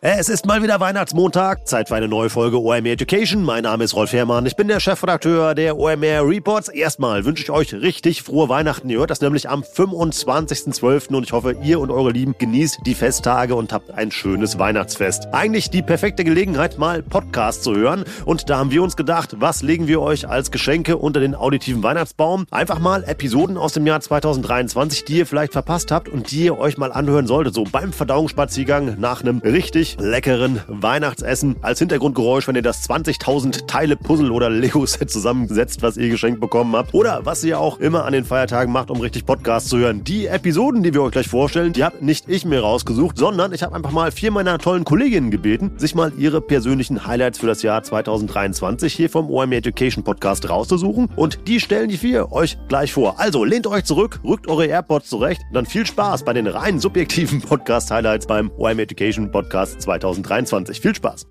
Es ist mal wieder Weihnachtsmontag, Zeit für eine neue Folge OMR Education. Mein Name ist Rolf Herrmann, ich bin der Chefredakteur der OMR Reports. Erstmal wünsche ich euch richtig frohe Weihnachten. Ihr hört das nämlich am 25.12. und ich hoffe, ihr und eure Lieben genießt die Festtage und habt ein schönes Weihnachtsfest. Eigentlich die perfekte Gelegenheit, mal Podcast zu hören und da haben wir uns gedacht, was legen wir euch als Geschenke unter den auditiven Weihnachtsbaum? Einfach mal Episoden aus dem Jahr 2023, die ihr vielleicht verpasst habt und die ihr euch mal anhören solltet, so beim Verdauungsspaziergang nach einem richtig leckeren Weihnachtsessen als Hintergrundgeräusch, wenn ihr das 20.000 Teile Puzzle oder Lego-Set zusammensetzt, was ihr geschenkt bekommen habt. Oder was ihr auch immer an den Feiertagen macht, um richtig Podcast zu hören. Die Episoden, die wir euch gleich vorstellen, die habe nicht ich mir rausgesucht, sondern ich habe einfach mal vier meiner tollen Kolleginnen gebeten, sich mal ihre persönlichen Highlights für das Jahr 2023 hier vom OMR Education Podcast rauszusuchen. Und die stellen die vier euch gleich vor. Also lehnt euch zurück, rückt eure AirPods zurecht dann viel Spaß bei den rein subjektiven Podcast-Highlights beim OMR Education Podcast 2023. Viel Spaß!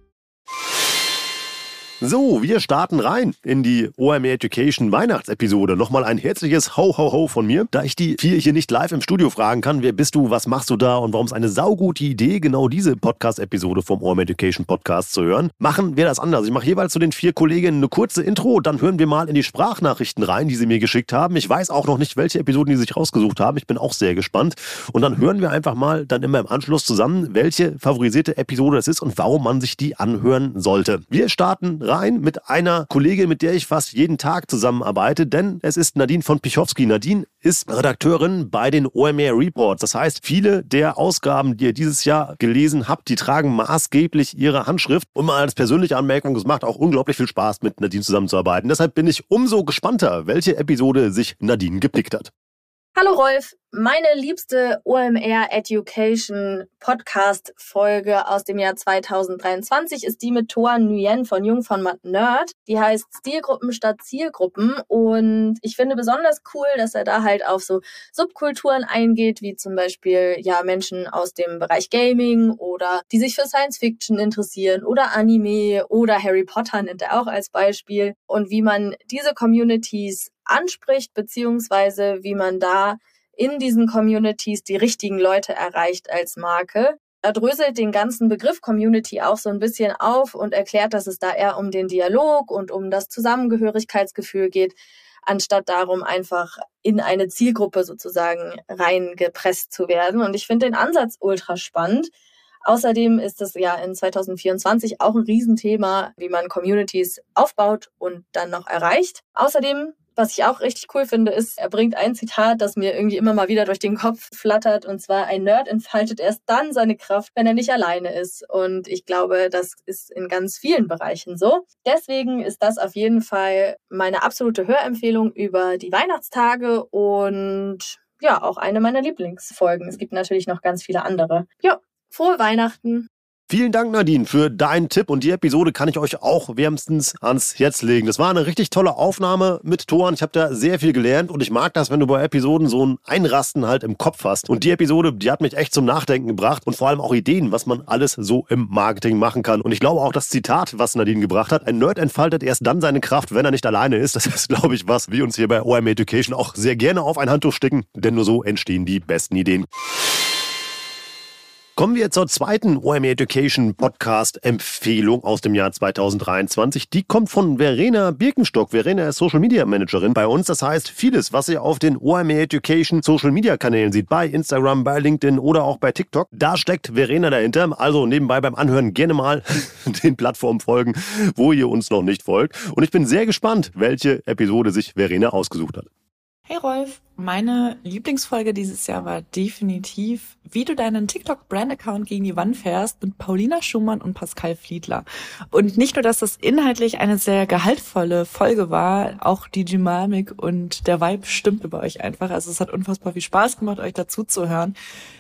So, wir starten rein in die OMR Education Weihnachtsepisode. Nochmal ein herzliches Ho Ho Ho von mir. Da ich die vier hier nicht live im Studio fragen kann, wer bist du, was machst du da und warum es eine saugute Idee, genau diese Podcast-Episode vom OMR Education Podcast zu hören, machen wir das anders. Ich mache jeweils zu den vier Kolleginnen eine kurze Intro, dann hören wir mal in die Sprachnachrichten rein, die sie mir geschickt haben. Ich weiß auch noch nicht, welche Episoden die sich rausgesucht haben. Ich bin auch sehr gespannt. Und dann hören wir einfach mal dann immer im Anschluss zusammen, welche favorisierte Episode das ist und warum man sich die anhören sollte. Wir starten rein mit einer Kollegin, mit der ich fast jeden Tag zusammenarbeite, denn es ist Nadine von Pichowski. Nadine ist Redakteurin bei den OMR Reports. Das heißt, viele der Ausgaben, die ihr dieses Jahr gelesen habt, die tragen maßgeblich ihre Handschrift. Und mal als persönliche Anmerkung, es macht auch unglaublich viel Spaß, mit Nadine zusammenzuarbeiten. Deshalb bin ich umso gespannter, welche Episode sich Nadine gepickt hat. Hallo Rolf, meine liebste OMR Education Podcast Folge aus dem Jahr 2023 ist die mit Toa Nguyen von Jung von Matt Nerd. Die heißt Stilgruppen statt Zielgruppen und ich finde besonders cool, dass er da halt auf so Subkulturen eingeht, wie zum Beispiel ja Menschen aus dem Bereich Gaming oder die sich für Science Fiction interessieren oder Anime oder Harry Potter nennt er auch als Beispiel und wie man diese Communities anspricht, beziehungsweise wie man da in diesen Communities die richtigen Leute erreicht als Marke. Er dröselt den ganzen Begriff Community auch so ein bisschen auf und erklärt, dass es da eher um den Dialog und um das Zusammengehörigkeitsgefühl geht, anstatt darum, einfach in eine Zielgruppe sozusagen reingepresst zu werden. Und ich finde den Ansatz ultra spannend. Außerdem ist es ja in 2024 auch ein Riesenthema, wie man Communities aufbaut und dann noch erreicht. Außerdem was ich auch richtig cool finde, ist, er bringt ein Zitat, das mir irgendwie immer mal wieder durch den Kopf flattert. Und zwar, ein Nerd entfaltet erst dann seine Kraft, wenn er nicht alleine ist. Und ich glaube, das ist in ganz vielen Bereichen so. Deswegen ist das auf jeden Fall meine absolute Hörempfehlung über die Weihnachtstage und ja, auch eine meiner Lieblingsfolgen. Es gibt natürlich noch ganz viele andere. Ja, frohe Weihnachten. Vielen Dank, Nadine, für deinen Tipp und die Episode kann ich euch auch wärmstens ans Herz legen. Das war eine richtig tolle Aufnahme mit Toren. Ich habe da sehr viel gelernt und ich mag das, wenn du bei Episoden so ein Einrasten halt im Kopf hast. Und die Episode, die hat mich echt zum Nachdenken gebracht und vor allem auch Ideen, was man alles so im Marketing machen kann. Und ich glaube auch das Zitat, was Nadine gebracht hat, ein Nerd entfaltet erst dann seine Kraft, wenn er nicht alleine ist. Das ist, glaube ich, was wir uns hier bei OM Education auch sehr gerne auf ein Handtuch sticken, denn nur so entstehen die besten Ideen. Kommen wir zur zweiten OMR Education Podcast Empfehlung aus dem Jahr 2023. Die kommt von Verena Birkenstock. Verena ist Social Media Managerin bei uns. Das heißt, vieles, was ihr auf den OMR Education Social Media Kanälen sieht, bei Instagram, bei LinkedIn oder auch bei TikTok, da steckt Verena dahinter. Also nebenbei beim Anhören gerne mal den Plattformen folgen, wo ihr uns noch nicht folgt. Und ich bin sehr gespannt, welche Episode sich Verena ausgesucht hat. Hey Rolf, meine Lieblingsfolge dieses Jahr war definitiv, wie du deinen TikTok-Brand-Account gegen die Wand fährst mit Paulina Schumann und Pascal Fliedler. Und nicht nur, dass das inhaltlich eine sehr gehaltvolle Folge war, auch die Dynamik und der Vibe stimmte bei euch einfach. Also es hat unfassbar viel Spaß gemacht, euch dazu zu hören.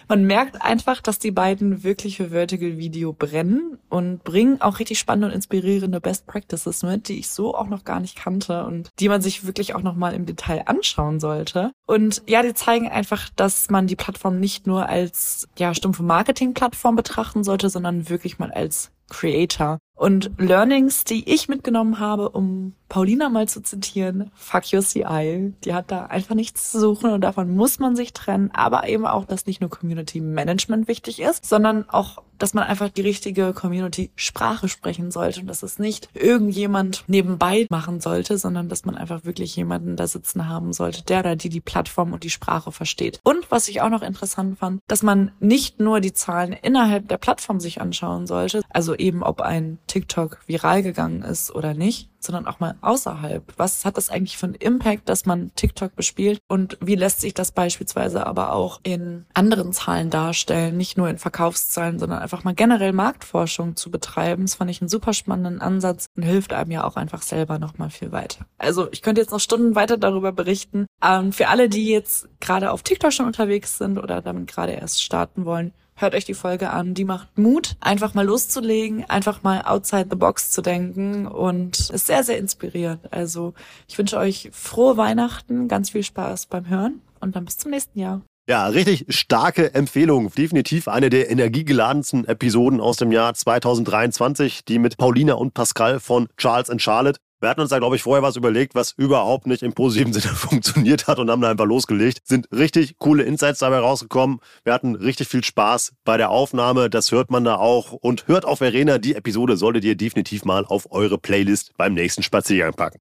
Man merkt einfach, dass die beiden wirklich für Vertical Video brennen und bringen auch richtig spannende und inspirierende Best Practices mit, die ich so auch noch gar nicht kannte und die man sich wirklich auch noch mal im Detail anschauen sollte. Und ja, die zeigen einfach, dass man die Plattform nicht nur als ja stumpfe Marketingplattform betrachten sollte, sondern wirklich mal als Creator. Und Learnings, die ich mitgenommen habe, um Paulina mal zu zitieren, fuck your CI. Die hat da einfach nichts zu suchen und davon muss man sich trennen. Aber eben auch, dass nicht nur Community Management wichtig ist, sondern auch, dass man einfach die richtige Community-Sprache sprechen sollte und dass es nicht irgendjemand nebenbei machen sollte, sondern dass man einfach wirklich jemanden da sitzen haben sollte, der oder die die Plattform und die Sprache versteht. Und was ich auch noch interessant fand, dass man nicht nur die Zahlen innerhalb der Plattform sich anschauen sollte, also eben ob ein TikTok viral gegangen ist oder nicht, sondern auch mal außerhalb. Was hat das eigentlich für einen Impact, dass man TikTok bespielt und wie lässt sich das beispielsweise aber auch in anderen Zahlen darstellen, nicht nur in Verkaufszahlen, sondern einfach mal generell Marktforschung zu betreiben. Das fand ich einen super spannenden Ansatz und hilft einem ja auch einfach selber noch mal viel weiter. Also ich könnte jetzt noch Stunden weiter darüber berichten. Ähm, für alle, die jetzt gerade auf TikTok schon unterwegs sind oder damit gerade erst starten wollen, hört euch die Folge an. Die macht Mut, einfach mal loszulegen, einfach mal outside the box zu denken und ist sehr, sehr inspirierend. Also ich wünsche euch frohe Weihnachten, ganz viel Spaß beim Hören und dann bis zum nächsten Jahr. Ja, richtig starke Empfehlung. Definitiv eine der energiegeladensten Episoden aus dem Jahr 2023, die mit Paulina und Pascal von Charles and Charlotte. Wir hatten uns da, glaube ich, vorher was überlegt, was überhaupt nicht im positiven Sinne funktioniert hat und haben da einfach losgelegt. Sind richtig coole Insights dabei rausgekommen. Wir hatten richtig viel Spaß bei der Aufnahme. Das hört man da auch. Und hört auf Verena. Die Episode solltet ihr definitiv mal auf eure Playlist beim nächsten Spaziergang packen.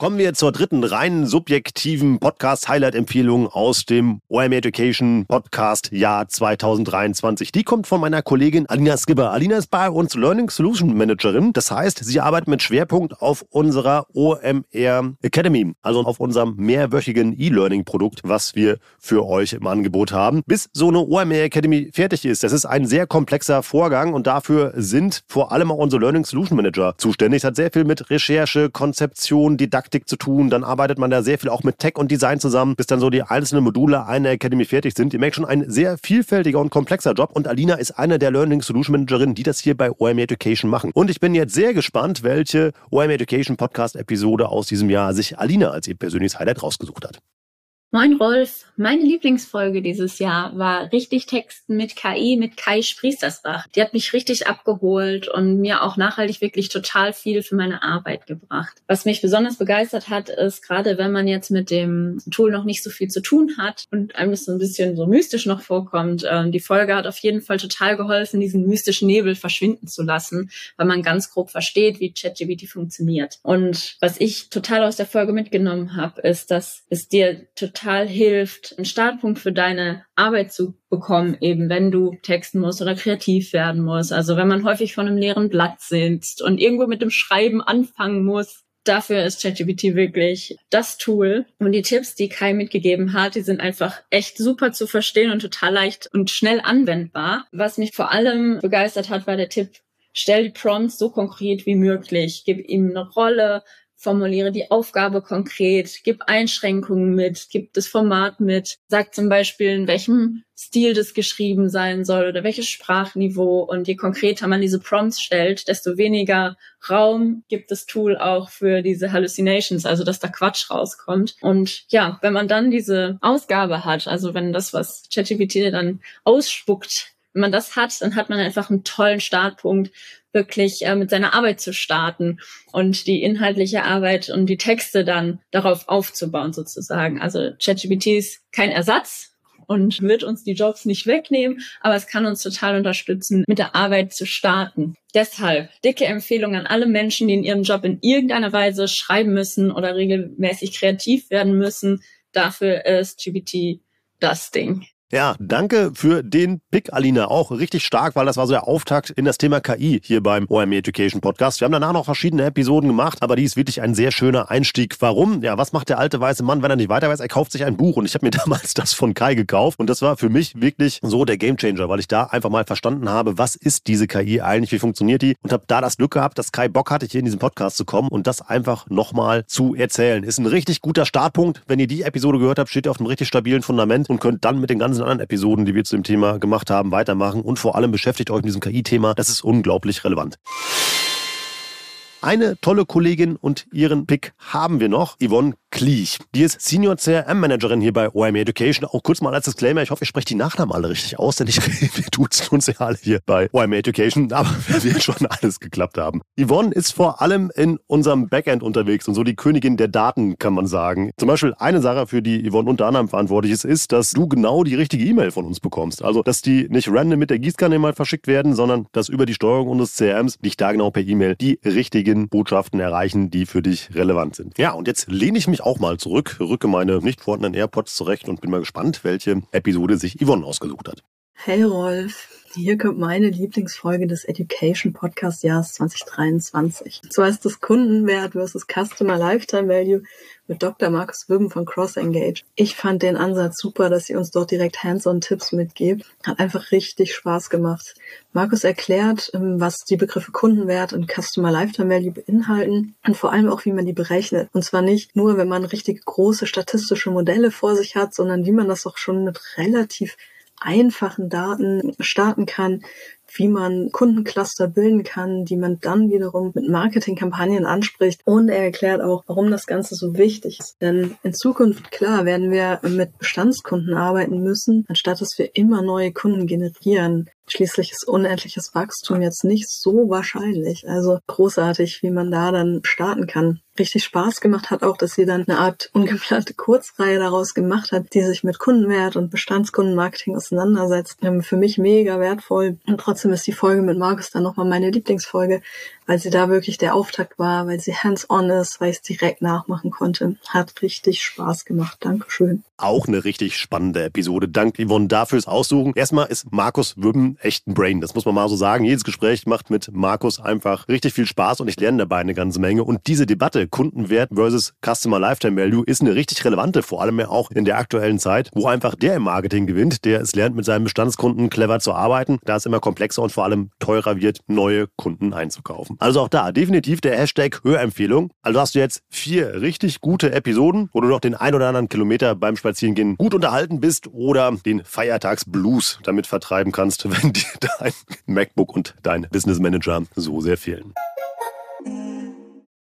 Kommen wir zur dritten rein subjektiven Podcast-Highlight-Empfehlung aus dem OM Education Podcast Jahr 2023. Die kommt von meiner Kollegin Alina Skipper. Alina ist bei uns Learning Solution Managerin. Das heißt, sie arbeitet mit Schwerpunkt auf unserer OMR Academy, also auf unserem mehrwöchigen E-Learning-Produkt, was wir für euch im Angebot haben. Bis so eine OMR Academy fertig ist, das ist ein sehr komplexer Vorgang und dafür sind vor allem auch unsere Learning Solution Manager zuständig. Das hat sehr viel mit Recherche, Konzeption, Didaktik Didaktik zu tun. Dann arbeitet man da sehr viel auch mit Tech und Design zusammen, bis dann so die einzelnen Module einer Academy fertig sind. Ihr merkt schon, ein sehr vielfältiger und komplexer Job. Und Alina ist eine der Learning Solution Managerinnen, die das hier bei OM Education machen. Und ich bin jetzt sehr gespannt, welche OM Education Podcast Episode aus diesem Jahr sich Alina als ihr persönliches Highlight rausgesucht hat. Moin Rolf, meine Lieblingsfolge dieses Jahr war Richtig Texten mit KI mit Kai Spriestersbach. Die hat mich richtig abgeholt und mir auch nachhaltig wirklich total viel für meine Arbeit gebracht. Was mich besonders begeistert hat, ist gerade wenn man jetzt mit dem Tool noch nicht so viel zu tun hat und einem das so ein bisschen so mystisch noch vorkommt, äh, die Folge hat auf jeden Fall total geholfen, diesen mystischen Nebel verschwinden zu lassen, weil man ganz grob versteht, wie ChatGPT funktioniert. Und was ich total aus der Folge mitgenommen habe, ist, dass es dir total total hilft, einen Startpunkt für deine Arbeit zu bekommen, eben wenn du texten musst oder kreativ werden musst. Also wenn man häufig vor einem leeren Blatt sitzt und irgendwo mit dem Schreiben anfangen muss, dafür ist ChatGPT wirklich das Tool. Und die Tipps, die Kai mitgegeben hat, die sind einfach echt super zu verstehen und total leicht und schnell anwendbar. Was mich vor allem begeistert hat, war der Tipp, stell die Prompts so konkret wie möglich. Gib ihm eine Rolle, formuliere die Aufgabe konkret, gib Einschränkungen mit, gib das Format mit, sag zum Beispiel, in welchem Stil das geschrieben sein soll oder welches Sprachniveau. Und je konkreter man diese Prompts stellt, desto weniger Raum gibt das Tool auch für diese Hallucinations, also dass da Quatsch rauskommt. Und ja, wenn man dann diese Ausgabe hat, also wenn das, was ChatGPT dann ausspuckt, wenn man das hat, dann hat man einfach einen tollen Startpunkt wirklich äh, mit seiner Arbeit zu starten und die inhaltliche Arbeit und die Texte dann darauf aufzubauen sozusagen. Also ChatGPT ist kein Ersatz und wird uns die Jobs nicht wegnehmen, aber es kann uns total unterstützen, mit der Arbeit zu starten. Deshalb dicke Empfehlung an alle Menschen, die in ihrem Job in irgendeiner Weise schreiben müssen oder regelmäßig kreativ werden müssen. Dafür ist GPT das Ding. Ja, danke für den Pick, Alina. Auch richtig stark, weil das war so der Auftakt in das Thema KI hier beim OME Education Podcast. Wir haben danach noch verschiedene Episoden gemacht, aber die ist wirklich ein sehr schöner Einstieg. Warum? Ja, was macht der alte weiße Mann, wenn er nicht weiter weiß? Er kauft sich ein Buch und ich habe mir damals das von Kai gekauft und das war für mich wirklich so der Gamechanger, weil ich da einfach mal verstanden habe, was ist diese KI eigentlich, wie funktioniert die und habe da das Glück gehabt, dass Kai Bock hatte, hier in diesen Podcast zu kommen und das einfach nochmal zu erzählen. Ist ein richtig guter Startpunkt. Wenn ihr die Episode gehört habt, steht ihr auf einem richtig stabilen Fundament und könnt dann mit den ganzen ganzen anderen Episoden, die wir zu dem Thema gemacht haben, weitermachen. Und vor allem beschäftigt euch mit diesem KI-Thema. Das ist unglaublich relevant. Eine tolle Kollegin und ihren Pick haben wir noch. Yvonne Kliech. Die ist Senior CRM-Managerin hier bei OMR Education. Auch kurz mal als Disclaimer, ich hoffe, ich spreche die Nachnamen alle richtig aus, denn ich, wir duzen uns ja alle hier bei OMR Education, aber wir werden schon alles geklappt haben. Yvonne ist vor allem in unserem Backend unterwegs und so die Königin der Daten, kann man sagen. Zum Beispiel eine Sache, für die Yvonne unter anderem verantwortlich ist, ist, dass du genau die richtige E-Mail von uns bekommst. Also, dass die nicht random mit der Gießkanne mal verschickt werden, sondern dass über die Steuerung unseres CRMs dich da genau per E-Mail die richtigen Botschaften erreichen, die für dich relevant sind. Ja, und jetzt lehne ich mich mich auch mal zurück, rücke meine nicht vorhandenen AirPods zurecht und bin mal gespannt, welche Episode sich Yvonne ausgesucht hat. Hey Rolf, hier kommt meine Lieblingsfolge des Education Podcast Jahres 2023. Und zwar ist das Kundenwert versus Customer Lifetime Value mit Dr. Markus Wibben von Cross Engage. Ich fand den Ansatz super, dass ihr uns dort direkt Hands-on-Tipps mitgebt. Hat einfach richtig Spaß gemacht. Markus erklärt, ähm, was die Begriffe Kundenwert und Customer Lifetime Value beinhalten und vor allem auch, wie man die berechnet. Und zwar nicht nur, wenn man richtig große statistische Modelle vor sich hat, sondern wie man das auch schon mit relativ einfachen Daten starten kann, wie man Kundencluster bilden kann, die man dann wiederum mit Marketingkampagnen anspricht. Und er erklärt auch, warum das Ganze so wichtig ist. Denn in Zukunft, klar, werden wir mit Bestandskunden arbeiten müssen, anstatt dass wir immer neue Kunden generieren. Schließlich ist unendliches Wachstum jetzt nicht so wahrscheinlich. Also großartig, wie man da dann starten kann. Richtig Spaß gemacht hat auch, dass sie dann eine Art ungeplante Kurzreihe daraus gemacht hat, die sich mit Kundenwert und Bestandskundenmarketing auseinandersetzt. Für mich mega wertvoll. Und trotzdem ist die Folge mit Markus dann nochmal meine Lieblingsfolge, weil sie da wirklich der Auftakt war, weil sie hands-on ist, weil ich es direkt nachmachen konnte. Hat richtig Spaß gemacht. Dankeschön. Auch eine richtig spannende Episode. Dank Yvonne dafür fürs Aussuchen. Erstmal ist Markus Wübben echt ein Brain. Das muss man mal so sagen. Jedes Gespräch macht mit Markus einfach richtig viel Spaß und ich lerne dabei eine ganze Menge. Und diese Debatte Kundenwert versus Customer Lifetime Value ist eine richtig relevante, vor allem ja auch in der aktuellen Zeit, wo einfach der im Marketing gewinnt, der es lernt, mit seinen Bestandskunden clever zu arbeiten, da es immer komplexer und vor allem teurer wird, neue Kunden einzukaufen. Also auch da definitiv der Hashtag Hörempfehlung. Also hast du jetzt vier richtig gute Episoden, wo du noch den ein oder anderen Kilometer beim Spazierengehen gut unterhalten bist oder den Feiertagsblues damit vertreiben kannst, wenn dir dein MacBook und dein Business Manager so sehr fehlen.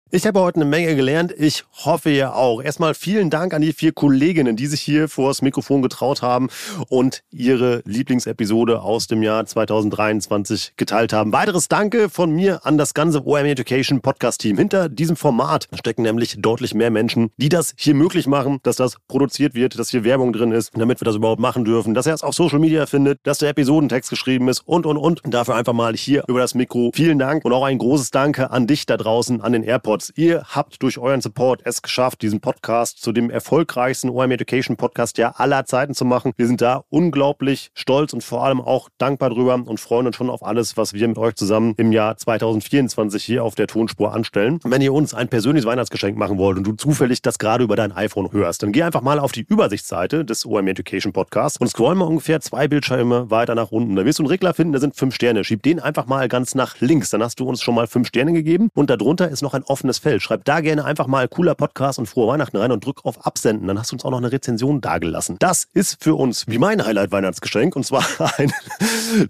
Ich habe heute eine Menge gelernt. Ich hoffe ihr auch. Erstmal vielen Dank an die vier Kolleginnen, die sich hier vor das Mikrofon getraut haben und ihre Lieblingsepisode aus dem Jahr 2023 geteilt haben. Weiteres Danke von mir an das ganze OM Education Podcast Team. Hinter diesem Format stecken nämlich deutlich mehr Menschen, die das hier möglich machen, dass das produziert wird, dass hier Werbung drin ist, damit wir das überhaupt machen dürfen, dass er es auf Social Media findet, dass der Episodentext geschrieben ist und, und, und. Dafür einfach mal hier über das Mikro. Vielen Dank und auch ein großes Danke an dich da draußen, an den AirPods Awards. Ihr habt durch euren Support es geschafft, diesen Podcast zu dem erfolgreichsten OM Education Podcast ja aller Zeiten zu machen. Wir sind da unglaublich stolz und vor allem auch dankbar drüber und freuen uns schon auf alles, was wir mit euch zusammen im Jahr 2024 hier auf der Tonspur anstellen. Wenn ihr uns ein persönliches Weihnachtsgeschenk machen wollt und du zufällig das gerade über dein iPhone hörst, dann geh einfach mal auf die Übersichtsseite des OM Education Podcasts und scroll mal ungefähr zwei Bildschirme weiter nach unten. Da wirst du einen Regler finden, da sind fünf Sterne. Schieb den einfach mal ganz nach links. Dann hast du uns schon mal fünf Sterne gegeben und darunter ist noch ein offenes offenes Feld. Schreib da gerne einfach mal cooler Podcast und frohe Weihnachten rein und drück auf Absenden. Dann hast du uns auch noch eine Rezension dagelassen. Das ist für uns wie mein Highlight-Weihnachtsgeschenk und zwar ein,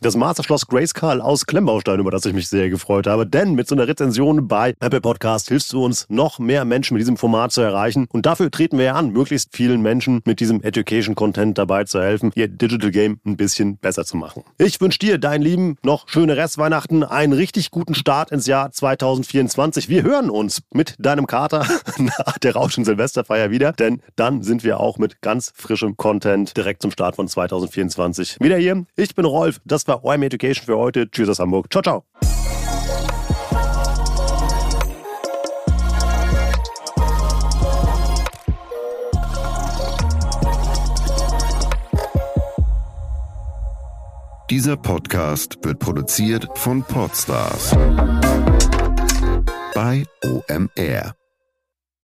das Masterschloss Grayskull aus Klemmbaustein, über das ich mich sehr gefreut habe. Denn mit so einer Rezension bei Apple Podcast hilfst du uns, noch mehr Menschen mit diesem Format zu erreichen. Und dafür treten wir ja an, möglichst vielen Menschen mit diesem Education-Content dabei zu helfen, ihr Digital Game ein bisschen besser zu machen. Ich wünsche dir, dein Lieben, noch schöne Restweihnachten, einen richtig guten Start ins Jahr 2024. Wir hören uns uns mit deinem Kater nach der Rauschen Silvesterfeier wieder, denn dann sind wir auch mit ganz frischem Content direkt zum Start von 2024 wieder hier. Ich bin Rolf, das war OM Education für heute. Tschüss aus Hamburg. Ciao, ciao. Dieser Podcast wird produziert von Podstars bei OMR.